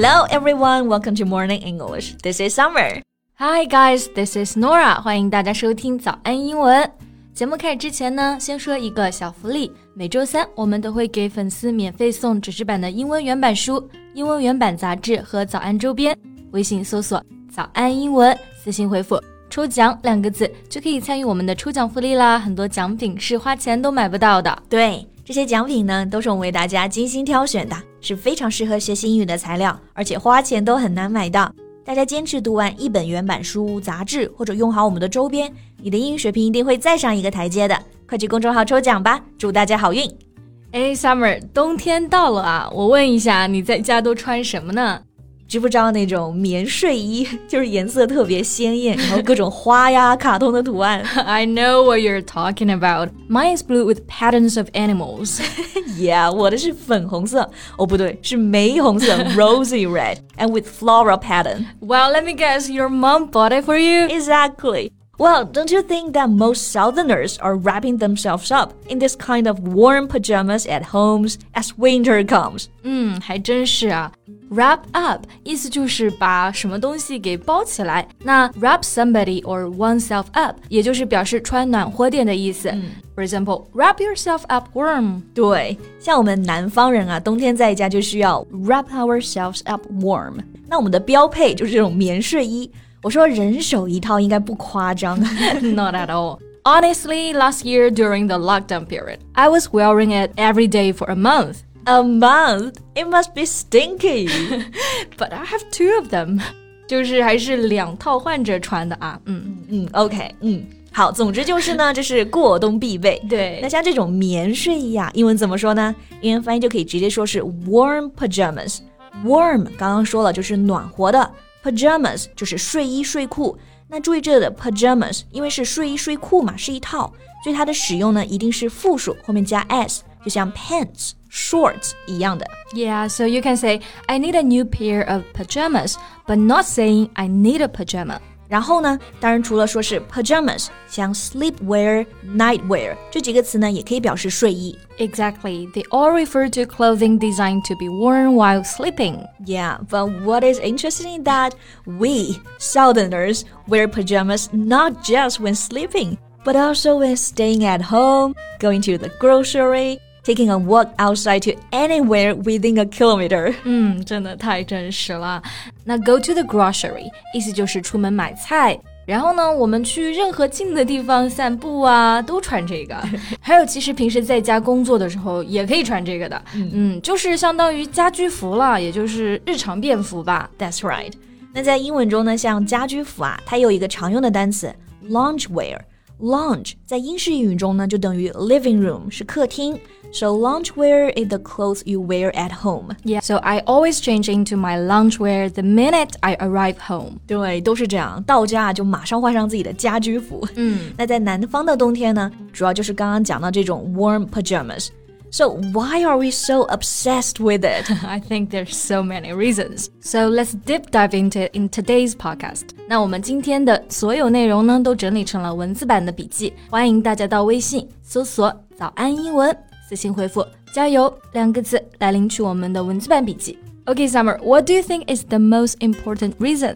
Hello everyone, welcome to Morning English. This is Summer. Hi guys, this is Nora. 欢迎大家收听早安英文。节目开始之前呢，先说一个小福利。每周三我们都会给粉丝免费送纸质版的英文原版书、英文原版杂志和早安周边。微信搜索“早安英文”，私信回复“抽奖”两个字，就可以参与我们的抽奖福利啦。很多奖品是花钱都买不到的。对，这些奖品呢，都是我们为大家精心挑选的，是非常适合学习英语的材料，而且花钱都很难买到。大家坚持读完一本原版书、杂志，或者用好我们的周边，你的英语水平一定会再上一个台阶的。快去公众号抽奖吧，祝大家好运！哎，Summer，冬天到了啊，我问一下，你在家都穿什么呢？知不知道那种棉睡衣，就是颜色特别鲜艳，然后各种花呀、卡通的图案。I know what you're talking about. Mine is blue with patterns of animals. yeah，我的是粉红色，哦不对，是玫红色，rosy red and with floral pattern. Well, let me guess, your mom bought it for you. Exactly. Well, don't you think that most Southerners are wrapping themselves up in this kind of warm pajamas at homes as winter comes? 嗯，还真是啊。Wrap up 意思就是把什么东西给包起来。那 wrap somebody or oneself up 也就是表示穿暖和点的意思。嗯、For example, wrap yourself up warm. 对，像我们南方人啊，冬天在家就需要 wrap ourselves up warm。那我们的标配就是这种棉睡衣。 我说人手一套应该不夸张。Not at all. Honestly, last year during the lockdown period, I was wearing it every day for a month. A month? It must be stinky. but I have two of them. 就是还是两套换着穿的啊。嗯嗯，OK，嗯。好，总之就是呢，这是过冬必备。对，那像这种棉睡衣啊，英文怎么说呢？英文翻译就可以直接说是 warm pajamas。Warm 刚刚说了就是暖和的。 Pajamas 就是睡衣睡裤，那注意这里的 pajamas，因为是睡衣睡裤嘛，是一套，所以它的使用呢一定是复数，后面加 s，就像 pants、shorts 一样的。Yeah, so you can say I need a new pair of pajamas, but not saying I need a pajama. 然后呢，当然除了说是 pajamas，像 sleepwear、nightwear 这几个词呢，也可以表示睡衣。Exactly, they all refer to clothing designed to be worn while sleeping. Yeah, but what is interesting is that we Southerners wear pajamas not just when sleeping, but also when staying at home, going to the grocery taking a walk outside to anywhere within a kilometer. 嗯，真的太真实了。那 go to the grocery 意思就是出门买菜。然后呢，我们去任何近的地方散步啊，都穿这个。还有，其实平时在家工作的时候也可以穿这个的。嗯，就是相当于家居服了，也就是日常便服吧。That's right。那在英文中呢，像家居服啊，它有一个常用的单词 loungewear。Lounge 在英式英语中呢，就等于 living room 是客厅。So loungewear is the clothes you wear at home. Yeah. So I always change into my loungewear the minute I arrive home. 对，都是这样，到家就马上换上自己的家居服。嗯，那在南方的冬天呢，主要就是刚刚讲到这种 warm pajamas。 so why are we so obsessed with it? I think there's so many reasons. So let's deep dive into it in today's podcast. 那我们今天的所有内容呢，都整理成了文字版的笔记，欢迎大家到微信搜索“早安英文”，私信回复“加油”两个字来领取我们的文字版笔记。Okay, Summer, what do you think is the most important reason?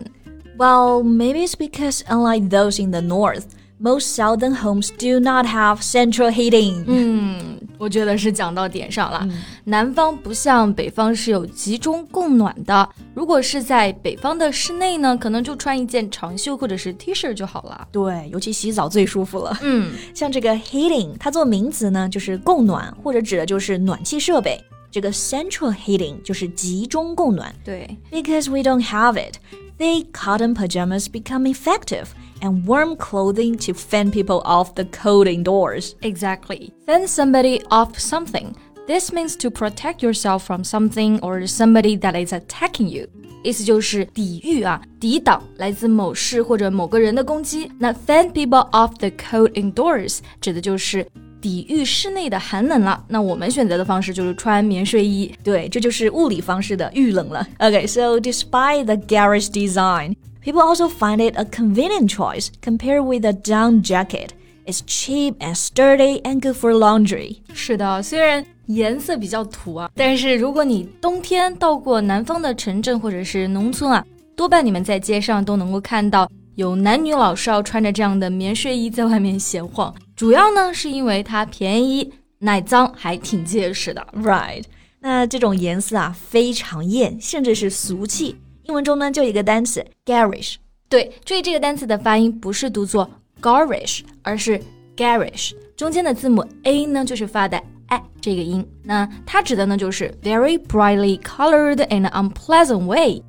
Well, maybe it's because unlike those in the north, Most southern homes do not have central heating. 嗯，我觉得是讲到点上了。嗯、南方不像北方是有集中供暖的。如果是在北方的室内呢，可能就穿一件长袖或者是 T 恤就好了。对，尤其洗澡最舒服了。嗯，像这个 heating，它做名词呢，就是供暖或者指的就是暖气设备。这个 central heating 就是集中供暖。对，because we don't have it, thick cotton pajamas become effective and warm clothing to fend people off the cold indoors. Exactly. Fend somebody off something. This means to protect yourself from something or somebody that is attacking you. 意思就是抵御啊，抵挡来自某事或者某个人的攻击。那 fend people off the cold indoors 指的就是 抵御室内的寒冷了。那我们选择的方式就是穿棉睡衣，对，这就是物理方式的遇冷了。Okay, so despite the garish design. People also find it a convenient choice compared with a down jacket. It's cheap and sturdy and good for laundry. 是的，虽然 颜色比较土啊。但是如果你冬天到过南方的城镇或者是农村啊，多半你们在街上都能够看到有男女老少穿着这样的棉睡衣在外面闲晃。 主要呢是因为它便宜、耐脏，还挺结实的。Right？那这种颜色啊非常艳，甚至是俗气。英文中呢就一个单词 garish。对，注意这个单词的发音不是读作 garish，而是 garish。中间的字母 a 呢就是发的 a 这个音。那它指的呢就是 very brightly colored in an unpleasant way。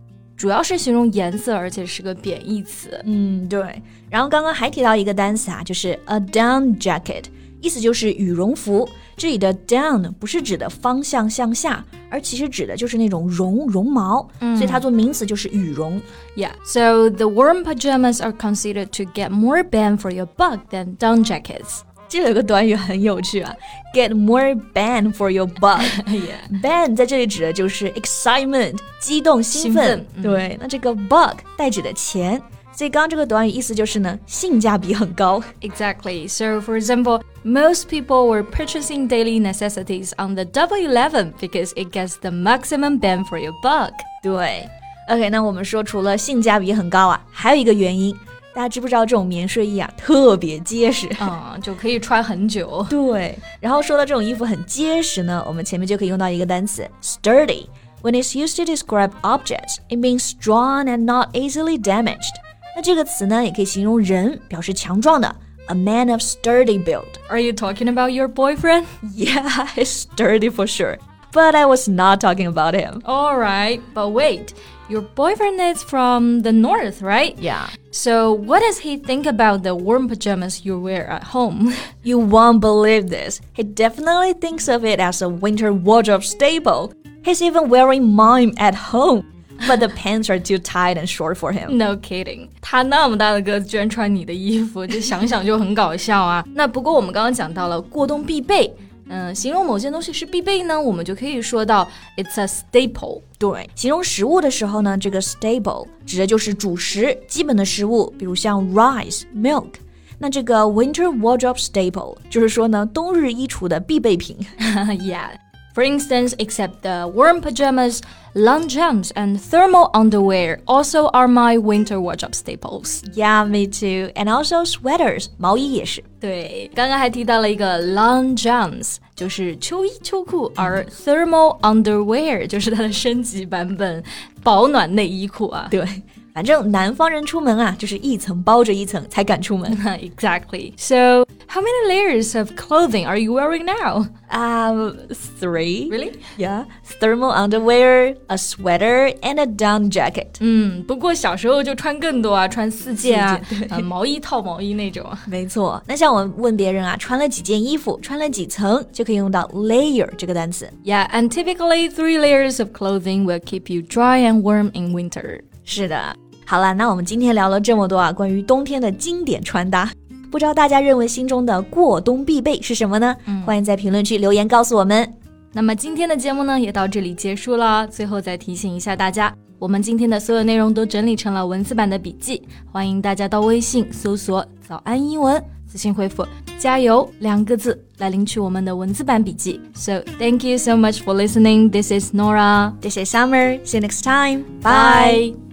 主要是形容颜色，而且是个贬义词。嗯，对。然后刚刚还提到一个单词啊，就是 a down jacket，意思就是羽绒服。这里的 down 不是指的方向向下，而其实指的就是那种绒绒毛，所以它做名词就是羽绒。Yeah, so the warm pajamas are considered to get more bang for your buck than down jackets. 这有个短语很有趣啊，get more bang for your buck。bang 在这里指的就是 excitement，激动、兴奋。对，那这个 buck 代指的钱，所以刚刚这个短语意思就是呢，性价比很高。Exactly. So, for example, most people were purchasing daily necessities on the Double Eleven because it gets the maximum bang for your buck. 对，OK，那我们说除了性价比很高啊，还有一个原因。 大家知不知道这种棉睡衣啊特别结实啊，就可以穿很久。对，然后说到这种衣服很结实呢，我们前面就可以用到一个单词 sturdy。When it's used to describe objects, it means strong and not easily damaged。那这个词呢，也可以形容人，表示强壮的，a man of sturdy build。Are you talking about your boyfriend? Yeah, he's sturdy for sure. But I was not talking about him. All right, but wait. Your boyfriend is from the north, right? Yeah. So, what does he think about the warm pajamas you wear at home? you won't believe this. He definitely thinks of it as a winter wardrobe staple. He's even wearing mine at home. But the pants are too tight and short for him. No kidding，他那么大的个子居然穿你的衣服，就想想就很搞笑啊。那不过我们刚刚讲到了过冬必备， 嗯，形容某件东西是必备呢，我们就可以说到 it's a staple。对，形容食物的时候呢，这个 staple 指的就是主食、基本的食物，比如像 rice、milk。那这个 winter wardrobe staple 就是说呢，冬日衣橱的必备品。yeah. For instance, except the warm pajamas, long jumps, and thermal underwear also are my winter wardrobe staples. Yeah, me too. And also sweaters, 毛衣也是。对，刚刚还提到了一个 long jumps，就是秋衣秋裤，而 thermal underwear 就是它的升级版本，保暖内衣裤啊。对。 反正南方人出门啊，就是一层包着一层才敢出门。exactly. So, how many layers of clothing are you wearing now? Um, three. Really? Yeah. Thermal underwear, a sweater, and a down jacket. 嗯，不过小时候就穿更多啊，穿四件啊，呃，毛衣套毛衣那种。没错。那像我问别人啊，穿了几件衣服，穿了几层，就可以用到 layer 这个单词。Yeah, and typically three layers of clothing will keep you dry and warm in winter. 是的。 好了，那我们今天聊了这么多啊，关于冬天的经典穿搭，不知道大家认为心中的过冬必备是什么呢？嗯、欢迎在评论区留言告诉我们。那么今天的节目呢，也到这里结束了。最后再提醒一下大家，我们今天的所有内容都整理成了文字版的笔记，欢迎大家到微信搜索“早安英文”，私信回复“加油”两个字来领取我们的文字版笔记。So thank you so much for listening. This is Nora. This is Summer. See you next time. Bye.